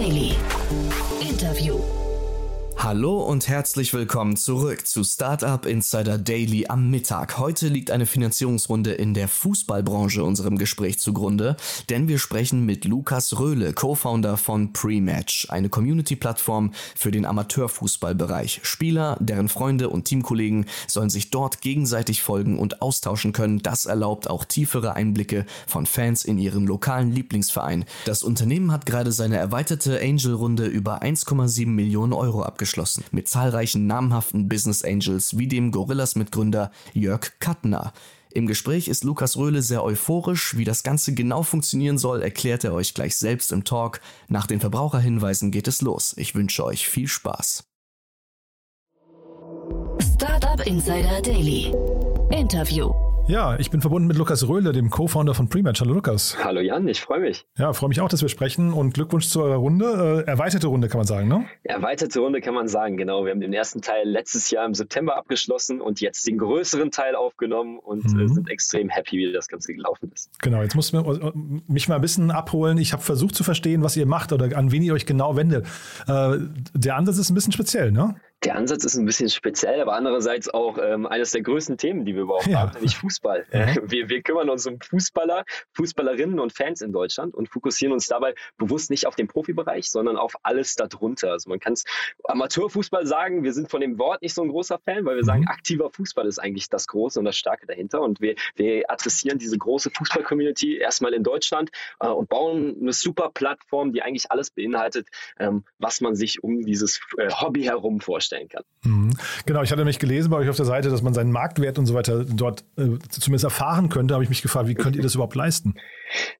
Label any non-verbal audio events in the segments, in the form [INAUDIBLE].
Daily. Hallo und herzlich willkommen zurück zu Startup Insider Daily am Mittag. Heute liegt eine Finanzierungsrunde in der Fußballbranche unserem Gespräch zugrunde, denn wir sprechen mit Lukas Röhle, Co-Founder von Prematch, eine Community-Plattform für den Amateurfußballbereich. Spieler, deren Freunde und Teamkollegen sollen sich dort gegenseitig folgen und austauschen können. Das erlaubt auch tiefere Einblicke von Fans in ihren lokalen Lieblingsverein. Das Unternehmen hat gerade seine erweiterte Angel-Runde über 1,7 Millionen Euro abgeschlossen abgeschlossen, mit zahlreichen namhaften Business Angels wie dem Gorillas-Mitgründer Jörg Kattner. Im Gespräch ist Lukas Röhle sehr euphorisch. Wie das Ganze genau funktionieren soll, erklärt er euch gleich selbst im Talk. Nach den Verbraucherhinweisen geht es los. Ich wünsche euch viel Spaß. Startup Insider Daily. Interview. Ja, ich bin verbunden mit Lukas Röhle, dem Co-Founder von Prematch. Hallo Lukas. Hallo Jan, ich freue mich. Ja, freue mich auch, dass wir sprechen und Glückwunsch zu eurer Runde. Äh, erweiterte Runde kann man sagen, ne? Erweiterte Runde kann man sagen, genau. Wir haben den ersten Teil letztes Jahr im September abgeschlossen und jetzt den größeren Teil aufgenommen und äh, mhm. äh, sind extrem happy, wie das Ganze gelaufen ist. Genau, jetzt musst du äh, mich mal ein bisschen abholen. Ich habe versucht zu verstehen, was ihr macht oder an wen ihr euch genau wendet. Äh, der Ansatz ist ein bisschen speziell, ne? Der Ansatz ist ein bisschen speziell, aber andererseits auch ähm, eines der größten Themen, die wir überhaupt ja. haben, nämlich Fußball. [LAUGHS] Ja. [LAUGHS] Wir, wir kümmern uns um Fußballer, Fußballerinnen und Fans in Deutschland und fokussieren uns dabei bewusst nicht auf den Profibereich, sondern auf alles darunter. Also man kann es Amateurfußball sagen, wir sind von dem Wort nicht so ein großer Fan, weil wir sagen, mhm. aktiver Fußball ist eigentlich das Große und das Starke dahinter. Und wir, wir adressieren diese große Fußball-Community erstmal in Deutschland äh, und bauen eine super Plattform, die eigentlich alles beinhaltet, ähm, was man sich um dieses äh, Hobby herum vorstellt stellen kann. Mhm. Genau, ich hatte nämlich gelesen bei euch auf der Seite, dass man seinen Marktwert und so weiter dort äh, zumindest erfahren könnte. Habe ich mich gefragt, wie könnt ihr das überhaupt leisten?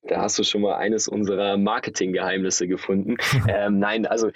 Da hast du schon mal eines unserer Marketinggeheimnisse gefunden. [LAUGHS] ähm, nein, also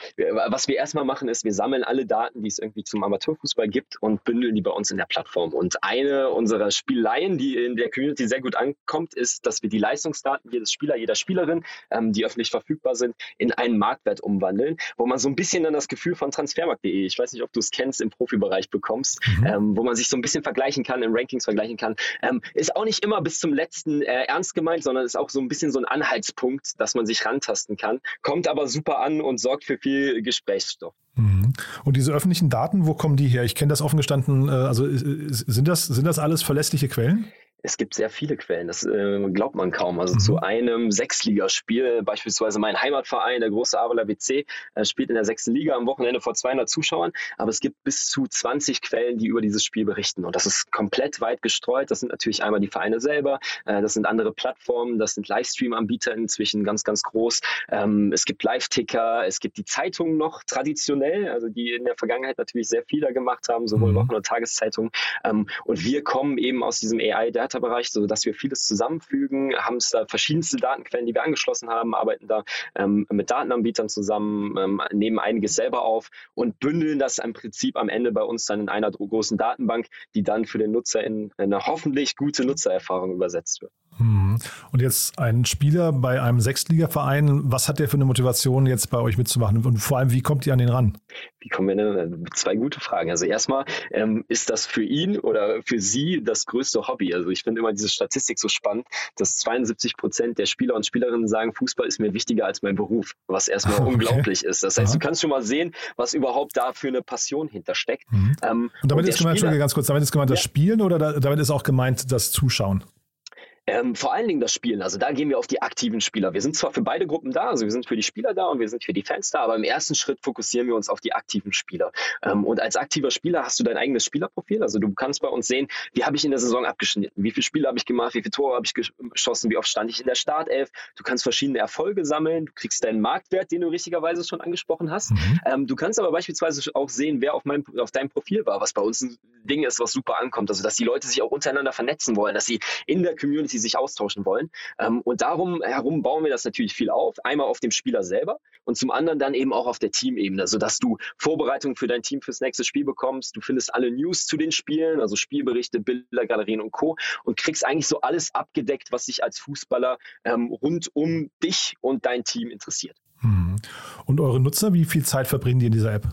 was wir erstmal machen, ist, wir sammeln alle Daten, die es irgendwie zum Amateurfußball gibt und bündeln die bei uns in der Plattform. Und eine unserer Spielereien, die in der Community sehr gut ankommt, ist, dass wir die Leistungsdaten jedes Spieler, jeder Spielerin, ähm, die öffentlich verfügbar sind, in einen Marktwert umwandeln, wo man so ein bisschen dann das Gefühl von transfermarkt.de, ich weiß nicht, ob du es kennst, im Profibereich bekommst, mhm. ähm, wo man sich so ein bisschen vergleichen kann, in Rankings vergleichen kann. Ähm, ist auch nicht immer bis zum letzten äh, ernst gemeint, sondern ist auch so ein bisschen so ein Anhaltspunkt, dass man sich rantasten kann, kommt aber super an und sorgt für viel Gesprächsstoff. Mhm. Und diese öffentlichen Daten, wo kommen die her? Ich kenne das offen gestanden, äh, also sind das, sind das alles verlässliche Quellen? Es gibt sehr viele Quellen, das äh, glaubt man kaum. Also mhm. zu einem Sechsligaspiel, beispielsweise mein Heimatverein, der große Aveler BC, äh, spielt in der sechsten Liga am Wochenende vor 200 Zuschauern, aber es gibt bis zu 20 Quellen, die über dieses Spiel berichten. Und das ist komplett weit gestreut. Das sind natürlich einmal die Vereine selber, äh, das sind andere Plattformen, das sind Livestream-Anbieter inzwischen ganz, ganz groß. Ähm, es gibt Live-Ticker, es gibt die Zeitungen noch traditionell, also die in der Vergangenheit natürlich sehr viel da gemacht haben, sowohl mhm. Wochen- und Tageszeitungen. Ähm, und wir kommen eben aus diesem AI-Data Data-Bereich, sodass wir vieles zusammenfügen, haben es da verschiedenste Datenquellen, die wir angeschlossen haben, arbeiten da ähm, mit Datenanbietern zusammen, ähm, nehmen einiges selber auf und bündeln das im Prinzip am Ende bei uns dann in einer großen Datenbank, die dann für den Nutzer in eine hoffentlich gute Nutzererfahrung übersetzt wird. Mhm. Und jetzt ein Spieler bei einem Sechstligaverein, was hat der für eine Motivation, jetzt bei euch mitzumachen? Und vor allem, wie kommt ihr an den ran? Wie kommen wir denn? Zwei gute Fragen. Also erstmal, ähm, ist das für ihn oder für sie das größte Hobby? Also ich finde immer diese Statistik so spannend, dass 72 Prozent der Spieler und Spielerinnen sagen, Fußball ist mir wichtiger als mein Beruf, was erstmal [LAUGHS] okay. unglaublich ist. Das heißt, Aha. du kannst schon mal sehen, was überhaupt da für eine Passion hintersteckt. Mhm. Ähm, und damit und ist gemeint, Spieler, ganz kurz, damit ist gemeint das ja. Spielen oder da, damit ist auch gemeint das Zuschauen? Ähm, vor allen Dingen das Spielen. Also da gehen wir auf die aktiven Spieler. Wir sind zwar für beide Gruppen da, also wir sind für die Spieler da und wir sind für die Fans da, aber im ersten Schritt fokussieren wir uns auf die aktiven Spieler. Ähm, und als aktiver Spieler hast du dein eigenes Spielerprofil. Also du kannst bei uns sehen, wie habe ich in der Saison abgeschnitten, wie viele Spiele habe ich gemacht, wie viele Tore habe ich geschossen, wie oft stand ich in der Startelf. Du kannst verschiedene Erfolge sammeln, du kriegst deinen Marktwert, den du richtigerweise schon angesprochen hast. Mhm. Ähm, du kannst aber beispielsweise auch sehen, wer auf, meinem, auf deinem Profil war, was bei uns ein Ding ist, was super ankommt. Also dass die Leute sich auch untereinander vernetzen wollen, dass sie in der Community sich austauschen wollen. Ähm, und darum herum bauen wir das natürlich viel auf. Einmal auf dem Spieler selber und zum anderen dann eben auch auf der Teamebene, sodass du Vorbereitungen für dein Team fürs nächste Spiel bekommst. Du findest alle News zu den Spielen, also Spielberichte, Bildergalerien und Co. und kriegst eigentlich so alles abgedeckt, was sich als Fußballer ähm, rund um dich und dein Team interessiert. Hm. Und eure Nutzer, wie viel Zeit verbringen die in dieser App?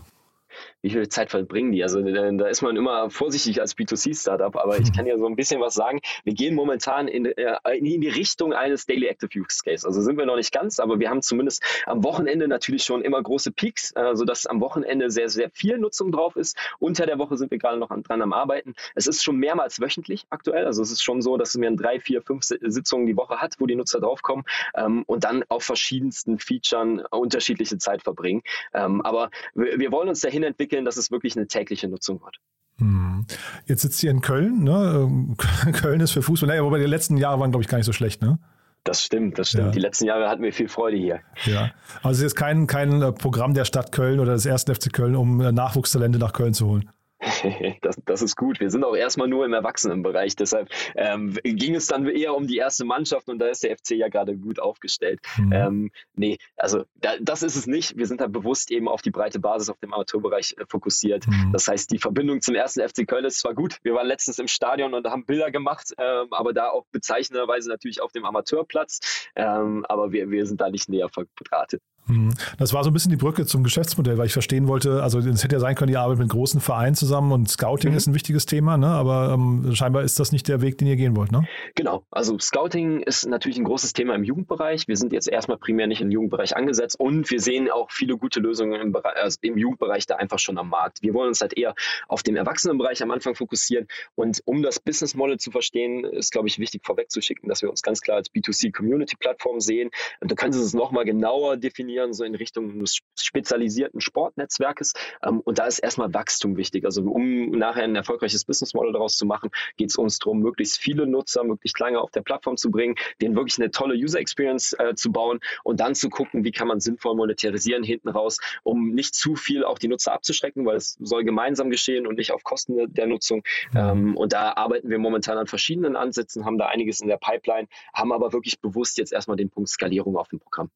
Wie viel Zeit verbringen die? Also da ist man immer vorsichtig als B2C-Startup, aber ich kann ja so ein bisschen was sagen. Wir gehen momentan in, äh, in die Richtung eines Daily Active Use Case. Also sind wir noch nicht ganz, aber wir haben zumindest am Wochenende natürlich schon immer große Peaks, äh, sodass am Wochenende sehr, sehr viel Nutzung drauf ist. Unter der Woche sind wir gerade noch dran am Arbeiten. Es ist schon mehrmals wöchentlich aktuell. Also es ist schon so, dass man drei, vier, fünf Sitzungen die Woche hat, wo die Nutzer draufkommen ähm, und dann auf verschiedensten Features unterschiedliche Zeit verbringen. Ähm, aber wir, wir wollen uns dahin entwickeln, dass es wirklich eine tägliche Nutzung wird. Hm. Jetzt sitzt ihr in Köln. Ne? Ähm, [LAUGHS] Köln ist für Fußball, naja, wobei die letzten Jahre waren, glaube ich, gar nicht so schlecht. Ne? Das stimmt, das stimmt. Ja. Die letzten Jahre hatten wir viel Freude hier. Ja, also es ist kein, kein äh, Programm der Stadt Köln oder des ersten FC Köln, um äh, Nachwuchstalente nach Köln zu holen. [LAUGHS] Das, das ist gut. Wir sind auch erstmal nur im Erwachsenenbereich. Deshalb ähm, ging es dann eher um die erste Mannschaft und da ist der FC ja gerade gut aufgestellt. Mhm. Ähm, nee, also da, das ist es nicht. Wir sind da bewusst eben auf die breite Basis auf dem Amateurbereich äh, fokussiert. Mhm. Das heißt, die Verbindung zum ersten FC Köln ist zwar gut. Wir waren letztens im Stadion und haben Bilder gemacht, ähm, aber da auch bezeichnenderweise natürlich auf dem Amateurplatz. Ähm, aber wir, wir sind da nicht näher verdrahtet. Mhm. Das war so ein bisschen die Brücke zum Geschäftsmodell, weil ich verstehen wollte, also es hätte ja sein können, ihr arbeitet mit großen Vereinen zusammen und Scouting mhm. ist ein wichtiges Thema, ne? aber ähm, scheinbar ist das nicht der Weg, den ihr gehen wollt. Ne? Genau, also Scouting ist natürlich ein großes Thema im Jugendbereich. Wir sind jetzt erstmal primär nicht im Jugendbereich angesetzt und wir sehen auch viele gute Lösungen im, Bereich, also im Jugendbereich da einfach schon am Markt. Wir wollen uns halt eher auf den Erwachsenenbereich am Anfang fokussieren und um das Business Model zu verstehen, ist, glaube ich, wichtig vorwegzuschicken, dass wir uns ganz klar als B2C-Community-Plattform sehen. Und da können Sie es nochmal genauer definieren trainieren, so in Richtung eines spezialisierten Sportnetzwerkes. Ähm, und da ist erstmal Wachstum wichtig. Also um nachher ein erfolgreiches Business Model daraus zu machen, geht es uns darum, möglichst viele Nutzer möglichst lange auf der Plattform zu bringen, denen wirklich eine tolle User Experience äh, zu bauen und dann zu gucken, wie kann man sinnvoll monetarisieren hinten raus, um nicht zu viel auch die Nutzer abzuschrecken, weil es soll gemeinsam geschehen und nicht auf Kosten der Nutzung. Ähm, und da arbeiten wir momentan an verschiedenen Ansätzen, haben da einiges in der Pipeline, haben aber wirklich bewusst jetzt erstmal den Punkt Skalierung auf dem Programm.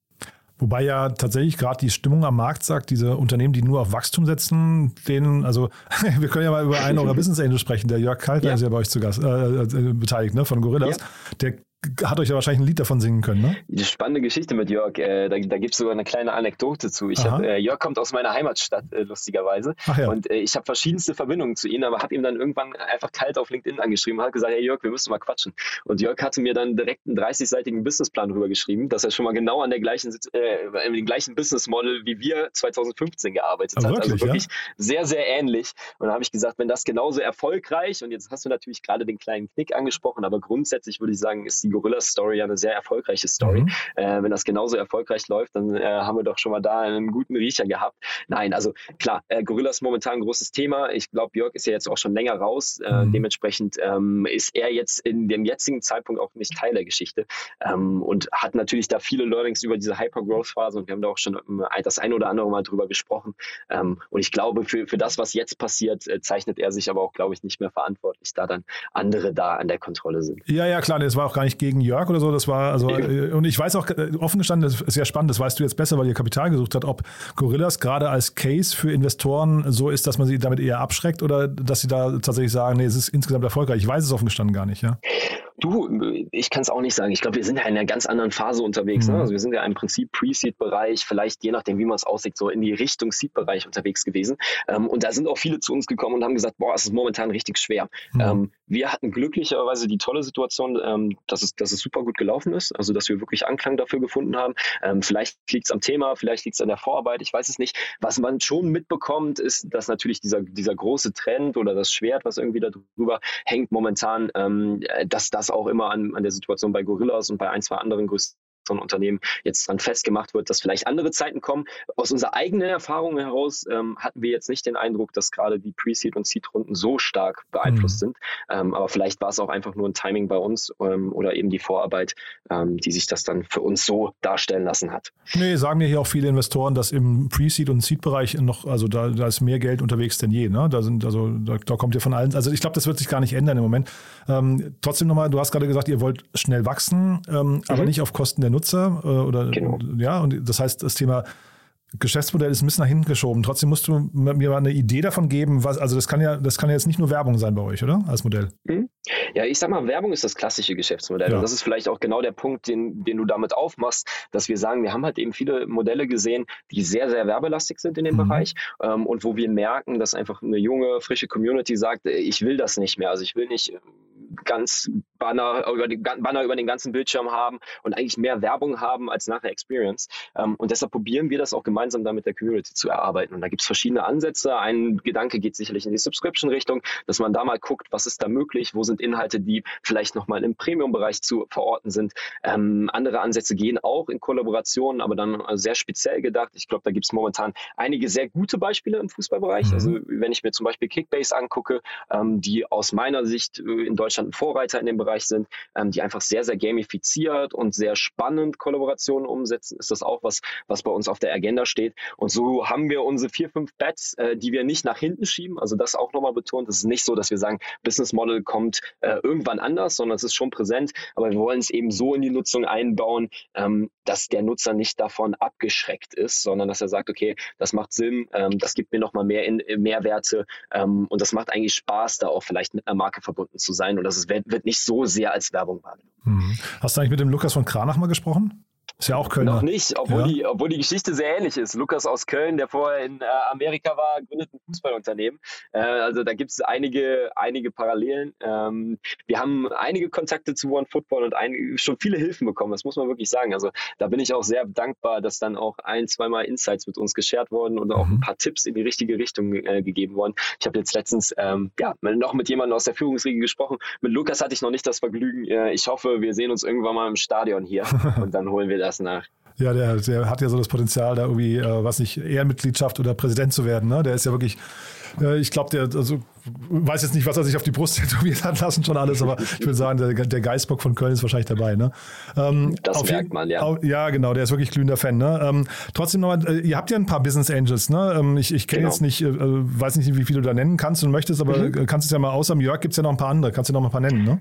Wobei ja tatsächlich gerade die Stimmung am Markt sagt, diese Unternehmen, die nur auf Wachstum setzen, denen, also [LAUGHS] wir können ja mal über einen eurer [LAUGHS] Business Angels sprechen, der Jörg Kaltner ja. ist ja bei euch zu Gast, äh, äh, beteiligt, ne, von Gorillas. Ja. Der hat euch ja wahrscheinlich ein Lied davon singen können, ne? Die spannende Geschichte mit Jörg, äh, da, da gibt es sogar eine kleine Anekdote zu. Hab, äh, Jörg kommt aus meiner Heimatstadt, äh, lustigerweise. Ja. Und äh, ich habe verschiedenste Verbindungen zu ihm, aber habe ihm dann irgendwann einfach kalt auf LinkedIn angeschrieben und hat gesagt, hey Jörg, wir müssen mal quatschen. Und Jörg hatte mir dann direkt einen 30-seitigen Businessplan rübergeschrieben, dass er schon mal genau an der gleichen, äh, dem gleichen Business Model wie wir 2015 gearbeitet aber hat. Wirklich, also wirklich ja? sehr, sehr ähnlich. Und da habe ich gesagt, wenn das genauso erfolgreich, und jetzt hast du natürlich gerade den kleinen Knick angesprochen, aber grundsätzlich würde ich sagen, ist die Gorillas-Story ja eine sehr erfolgreiche Story. Mhm. Äh, wenn das genauso erfolgreich läuft, dann äh, haben wir doch schon mal da einen guten Riecher gehabt. Nein, also klar, äh, Gorillas momentan ein großes Thema. Ich glaube, Jörg ist ja jetzt auch schon länger raus. Äh, mhm. Dementsprechend ähm, ist er jetzt in dem jetzigen Zeitpunkt auch nicht Teil der Geschichte ähm, und hat natürlich da viele Learnings über diese Hyper-Growth-Phase und wir haben da auch schon ähm, das ein oder andere Mal drüber gesprochen. Ähm, und ich glaube, für, für das, was jetzt passiert, äh, zeichnet er sich aber auch, glaube ich, nicht mehr verantwortlich, da dann andere da an der Kontrolle sind. Ja, ja, klar, das war auch gar nicht gegen Jörg oder so. Das war, also, äh, und ich weiß auch, äh, offen gestanden, das ist sehr spannend, das weißt du jetzt besser, weil ihr Kapital gesucht habt, ob Gorillas gerade als Case für Investoren so ist, dass man sie damit eher abschreckt oder dass sie da tatsächlich sagen, nee, es ist insgesamt erfolgreich. Ich weiß es offen gestanden gar nicht, ja. Du, ich kann es auch nicht sagen. Ich glaube, wir sind ja in einer ganz anderen Phase unterwegs. Ne? Mhm. Ne? Also wir sind ja im Prinzip Pre-Seed-Bereich, vielleicht je nachdem, wie man es aussieht, so in die Richtung Seed-Bereich unterwegs gewesen. Ähm, und da sind auch viele zu uns gekommen und haben gesagt, boah, es ist momentan richtig schwer. Mhm. Ähm, wir hatten glücklicherweise die tolle Situation, ähm, dass, es, dass es super gut gelaufen ist, also dass wir wirklich Anklang dafür gefunden haben. Ähm, vielleicht liegt es am Thema, vielleicht liegt es an der Vorarbeit, ich weiß es nicht. Was man schon mitbekommt, ist, dass natürlich dieser, dieser große Trend oder das Schwert, was irgendwie darüber hängt momentan, ähm, dass das auch immer an, an der Situation bei Gorillas und bei ein, zwei anderen größten von Unternehmen jetzt dann festgemacht wird, dass vielleicht andere Zeiten kommen. Aus unserer eigenen Erfahrung heraus ähm, hatten wir jetzt nicht den Eindruck, dass gerade die Pre-Seed- und Seed-Runden so stark beeinflusst mhm. sind. Ähm, aber vielleicht war es auch einfach nur ein Timing bei uns ähm, oder eben die Vorarbeit, ähm, die sich das dann für uns so darstellen lassen hat. Nee, sagen mir hier auch viele Investoren, dass im Pre-Seed- und Seed-Bereich noch, also da, da ist mehr Geld unterwegs denn je. Ne? Da sind, also da, da kommt ihr von allen. Also ich glaube, das wird sich gar nicht ändern im Moment. Ähm, trotzdem nochmal, du hast gerade gesagt, ihr wollt schnell wachsen, ähm, mhm. aber nicht auf Kosten der Nutzer äh, oder genau. ja, und das heißt, das Thema Geschäftsmodell ist ein bisschen nach hinten geschoben. Trotzdem musst du mir mal eine Idee davon geben, was, also das kann ja, das kann ja jetzt nicht nur Werbung sein bei euch, oder? Als Modell. Mhm. Ja, ich sag mal, Werbung ist das klassische Geschäftsmodell. Ja. Und das ist vielleicht auch genau der Punkt, den, den du damit aufmachst, dass wir sagen, wir haben halt eben viele Modelle gesehen, die sehr, sehr werbelastig sind in dem mhm. Bereich ähm, und wo wir merken, dass einfach eine junge, frische Community sagt, ich will das nicht mehr. Also ich will nicht ganz Banner über, die, Banner über den ganzen Bildschirm haben und eigentlich mehr Werbung haben als nachher Experience. Ähm, und deshalb probieren wir das auch gemeinsam da mit der Community zu erarbeiten. Und da gibt es verschiedene Ansätze. Ein Gedanke geht sicherlich in die Subscription-Richtung, dass man da mal guckt, was ist da möglich, wo sind Inhalte, die vielleicht nochmal im Premium-Bereich zu verorten sind. Ähm, andere Ansätze gehen auch in Kollaborationen, aber dann sehr speziell gedacht. Ich glaube, da gibt es momentan einige sehr gute Beispiele im Fußballbereich. Mhm. Also wenn ich mir zum Beispiel Kickbase angucke, ähm, die aus meiner Sicht äh, in Deutschland ein Vorreiter in dem Bereich sind, ähm, die einfach sehr, sehr gamifiziert und sehr spannend Kollaborationen umsetzen, ist das auch was, was bei uns auf der Agenda steht. Und so haben wir unsere vier, fünf Bets, äh, die wir nicht nach hinten schieben. Also das auch nochmal betont. Es ist nicht so, dass wir sagen, Business Model kommt äh, irgendwann anders, sondern es ist schon präsent. Aber wir wollen es eben so in die Nutzung einbauen, ähm, dass der Nutzer nicht davon abgeschreckt ist, sondern dass er sagt, okay, das macht Sinn, ähm, das gibt mir nochmal mehr in, Mehrwerte ähm, und das macht eigentlich Spaß, da auch vielleicht mit einer Marke verbunden zu sein. Und das ist, wird, wird nicht so sehr als Werbung wahrgenommen. Mhm. Hast du eigentlich mit dem Lukas von Kranach mal gesprochen? Ist ja auch Köln. Noch nicht, obwohl, ja. die, obwohl die Geschichte sehr ähnlich ist. Lukas aus Köln, der vorher in äh, Amerika war, gründet ein Fußballunternehmen. Äh, also da gibt es einige, einige Parallelen. Ähm, wir haben einige Kontakte zu One Football und ein, schon viele Hilfen bekommen, das muss man wirklich sagen. Also da bin ich auch sehr dankbar, dass dann auch ein, zweimal Insights mit uns geshared wurden und auch ein mhm. paar Tipps in die richtige Richtung äh, gegeben worden. Ich habe jetzt letztens ähm, ja, noch mit jemandem aus der Führungsriege gesprochen. Mit Lukas hatte ich noch nicht das Vergnügen. Äh, ich hoffe, wir sehen uns irgendwann mal im Stadion hier [LAUGHS] und dann holen wir das das nach. Ja, der, der hat ja so das Potenzial, da irgendwie, äh, was nicht, Ehrenmitgliedschaft oder Präsident zu werden. Ne? Der ist ja wirklich, äh, ich glaube, der, also, weiß jetzt nicht, was er sich auf die Brust [LAUGHS] tätowiert hat lassen, schon alles, aber ich würde sagen, der, der Geistbock von Köln ist wahrscheinlich dabei. Ne? Ähm, das merkt man, ja. Auf, ja, genau, der ist wirklich glühender Fan. Ne? Ähm, trotzdem nochmal, äh, ihr habt ja ein paar Business Angels. Ne? Ähm, ich ich kenne genau. jetzt nicht, äh, weiß nicht, wie viele du da nennen kannst und möchtest, aber mhm. kannst es ja mal, außer Jörg gibt es ja noch ein paar andere. Kannst du noch mal ein paar nennen, ne?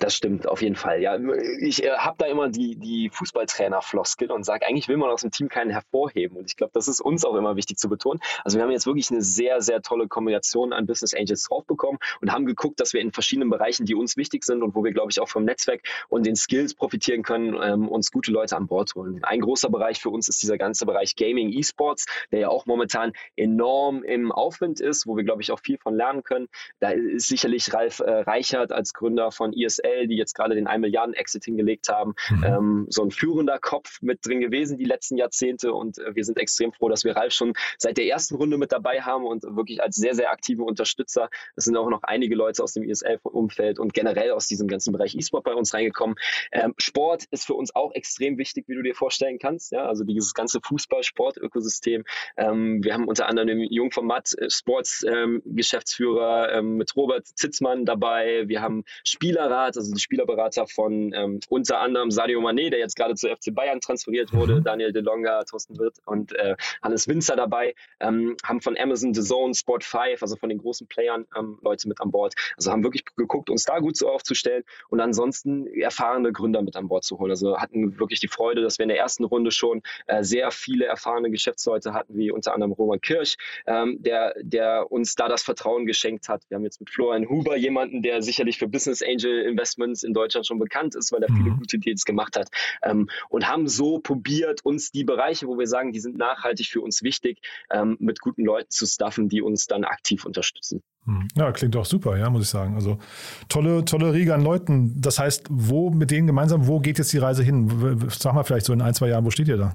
Das stimmt, auf jeden Fall. Ja, ich äh, habe da immer die, die Fußballtrainer-Floskel und sage, eigentlich will man aus dem Team keinen hervorheben. Und ich glaube, das ist uns auch immer wichtig zu betonen. Also wir haben jetzt wirklich eine sehr, sehr tolle Kombination an Business Angels draufbekommen und haben geguckt, dass wir in verschiedenen Bereichen, die uns wichtig sind und wo wir, glaube ich, auch vom Netzwerk und den Skills profitieren können, ähm, uns gute Leute an Bord holen. Ein großer Bereich für uns ist dieser ganze Bereich Gaming, E-Sports, der ja auch momentan enorm im Aufwind ist, wo wir, glaube ich, auch viel von lernen können. Da ist sicherlich Ralf äh, Reichert als Gründer von ESL DSL, die jetzt gerade den 1 Milliarden Exit hingelegt haben, mhm. ähm, so ein führender Kopf mit drin gewesen die letzten Jahrzehnte und äh, wir sind extrem froh, dass wir Ralf schon seit der ersten Runde mit dabei haben und wirklich als sehr, sehr aktiven Unterstützer. Es sind auch noch einige Leute aus dem ESL-Umfeld und generell aus diesem ganzen Bereich E-Sport bei uns reingekommen. Ähm, Sport ist für uns auch extrem wichtig, wie du dir vorstellen kannst. Ja? Also dieses ganze Fußball-Sport-Ökosystem. Ähm, wir haben unter anderem den Jungformat äh, Sports-Geschäftsführer ähm, mit Robert Zitzmann dabei. Wir haben Spielerrat also die Spielerberater von ähm, unter anderem Sadio Mané, der jetzt gerade zu FC Bayern transferiert wurde, mhm. Daniel De Longa, Thorsten Wirth und äh, Hannes Winzer dabei, ähm, haben von Amazon, The Zone, Sport 5, also von den großen Playern ähm, Leute mit an Bord. Also haben wirklich geguckt, uns da gut so aufzustellen und ansonsten erfahrene Gründer mit an Bord zu holen. Also hatten wirklich die Freude, dass wir in der ersten Runde schon äh, sehr viele erfahrene Geschäftsleute hatten, wie unter anderem Roman Kirsch, ähm, der, der uns da das Vertrauen geschenkt hat. Wir haben jetzt mit Florian Huber jemanden, der sicherlich für Business Angel Investments in Deutschland schon bekannt ist, weil er viele mhm. gute Deals gemacht hat. Ähm, und haben so probiert, uns die Bereiche, wo wir sagen, die sind nachhaltig für uns wichtig, ähm, mit guten Leuten zu staffen, die uns dann aktiv unterstützen. Mhm. Ja, klingt auch super, ja, muss ich sagen. Also tolle, tolle Riege an Leuten. Das heißt, wo mit denen gemeinsam, wo geht jetzt die Reise hin? Sag mal vielleicht so in ein, zwei Jahren, wo steht ihr da?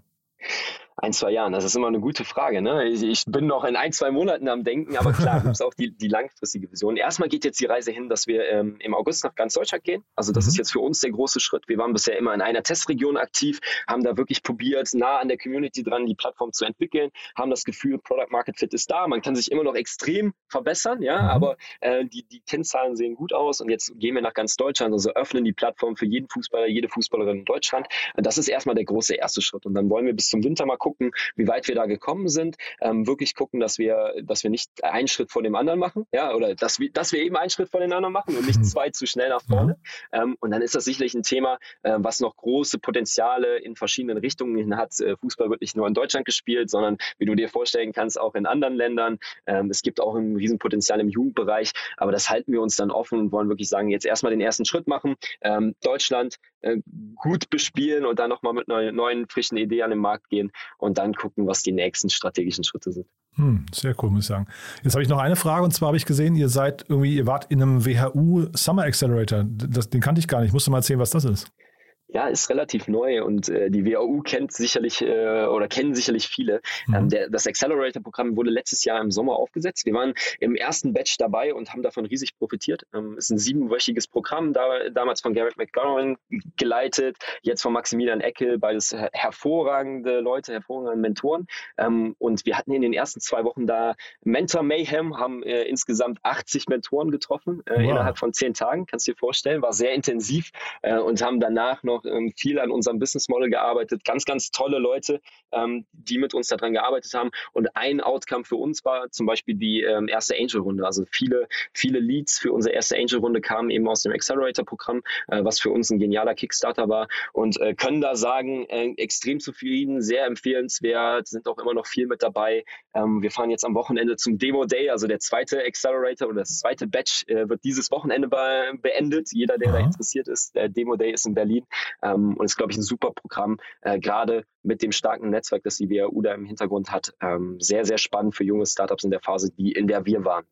Ein, zwei Jahren? Das ist immer eine gute Frage. Ne? Ich, ich bin noch in ein, zwei Monaten am Denken, aber klar, [LAUGHS] gibt es auch die, die langfristige Vision. Erstmal geht jetzt die Reise hin, dass wir ähm, im August nach ganz Deutschland gehen. Also das mhm. ist jetzt für uns der große Schritt. Wir waren bisher immer in einer Testregion aktiv, haben da wirklich probiert, nah an der Community dran die Plattform zu entwickeln, haben das Gefühl, Product Market Fit ist da. Man kann sich immer noch extrem verbessern, ja, mhm. aber äh, die, die Kennzahlen sehen gut aus und jetzt gehen wir nach ganz Deutschland, also öffnen die Plattform für jeden Fußballer, jede Fußballerin in Deutschland. Das ist erstmal der große erste Schritt. Und dann wollen wir bis zum Winter mal gucken, wie weit wir da gekommen sind, ähm, wirklich gucken, dass wir, dass wir nicht einen Schritt vor dem anderen machen, ja, oder dass wir, dass wir eben einen Schritt vor den anderen machen und nicht mhm. zwei zu schnell nach vorne. Mhm. Ähm, und dann ist das sicherlich ein Thema, äh, was noch große Potenziale in verschiedenen Richtungen hat. Äh, Fußball wird nicht nur in Deutschland gespielt, sondern wie du dir vorstellen kannst, auch in anderen Ländern. Ähm, es gibt auch ein Riesenpotenzial im Jugendbereich, aber das halten wir uns dann offen und wollen wirklich sagen, jetzt erstmal den ersten Schritt machen. Ähm, Deutschland äh, gut bespielen und dann nochmal mit einer neuen, frischen Idee an den Markt gehen und dann gucken, was die nächsten strategischen Schritte sind. Hm, sehr cool, muss ich sagen. Jetzt habe ich noch eine Frage und zwar habe ich gesehen, ihr seid irgendwie, ihr wart in einem WHU Summer Accelerator. Das, den kannte ich gar nicht. Ich musste mal erzählen, was das ist. Ja, ist relativ neu und äh, die WAU kennt sicherlich äh, oder kennen sicherlich viele. Mhm. Ähm, der, das Accelerator-Programm wurde letztes Jahr im Sommer aufgesetzt. Wir waren im ersten Batch dabei und haben davon riesig profitiert. Ähm, ist ein siebenwöchiges Programm, da, damals von Garrett McGowan geleitet, jetzt von Maximilian Eckel, beides hervorragende Leute, hervorragende Mentoren. Ähm, und wir hatten in den ersten zwei Wochen da Mentor Mayhem, haben äh, insgesamt 80 Mentoren getroffen äh, wow. innerhalb von zehn Tagen, kannst du dir vorstellen, war sehr intensiv äh, und haben danach noch ähm, viel an unserem Business Model gearbeitet. Ganz, ganz tolle Leute, ähm, die mit uns daran gearbeitet haben. Und ein Outcome für uns war zum Beispiel die ähm, erste Angel-Runde. Also viele, viele Leads für unsere erste Angel-Runde kamen eben aus dem Accelerator-Programm, äh, was für uns ein genialer Kickstarter war. Und äh, können da sagen, äh, extrem zufrieden, sehr empfehlenswert, sind auch immer noch viel mit dabei. Ähm, wir fahren jetzt am Wochenende zum Demo Day, also der zweite Accelerator oder das zweite Batch äh, wird dieses Wochenende be beendet. Jeder, der Aha. da interessiert ist, der Demo Day ist in Berlin. Ähm, und ist, glaube ich, ein super Programm, äh, gerade mit dem starken Netzwerk, das die WAU da im Hintergrund hat. Ähm, sehr, sehr spannend für junge Startups in der Phase, die, in der wir waren.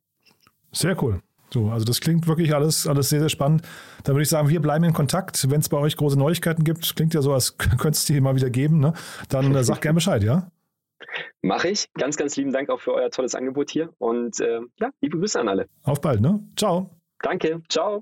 Sehr cool. So, also das klingt wirklich alles, alles sehr, sehr spannend. Dann würde ich sagen, wir bleiben in Kontakt. Wenn es bei euch große Neuigkeiten gibt, klingt ja so, als [LAUGHS] könnte es die mal wieder geben, ne? dann äh, sag gerne Bescheid, ja? Mache ich. Ganz, ganz lieben Dank auch für euer tolles Angebot hier und äh, ja, liebe Grüße an alle. Auf bald, ne? Ciao. Danke. Ciao.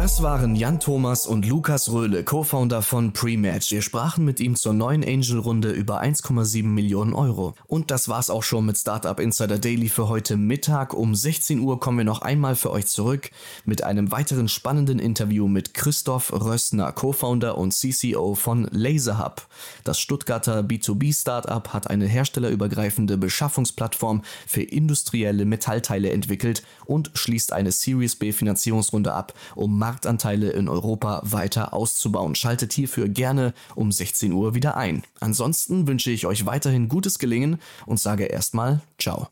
Das waren Jan Thomas und Lukas Röhle, Co-Founder von Prematch. Wir sprachen mit ihm zur neuen Angel-Runde über 1,7 Millionen Euro. Und das war's auch schon mit Startup Insider Daily für heute Mittag. Um 16 Uhr kommen wir noch einmal für euch zurück mit einem weiteren spannenden Interview mit Christoph Rössner, Co-Founder und CCO von LaserHub. Das Stuttgarter B2B-Startup hat eine herstellerübergreifende Beschaffungsplattform für industrielle Metallteile entwickelt und schließt eine Series B Finanzierungsrunde ab, um Marktanteile in Europa weiter auszubauen. Schaltet hierfür gerne um 16 Uhr wieder ein. Ansonsten wünsche ich euch weiterhin gutes Gelingen und sage erstmal Ciao.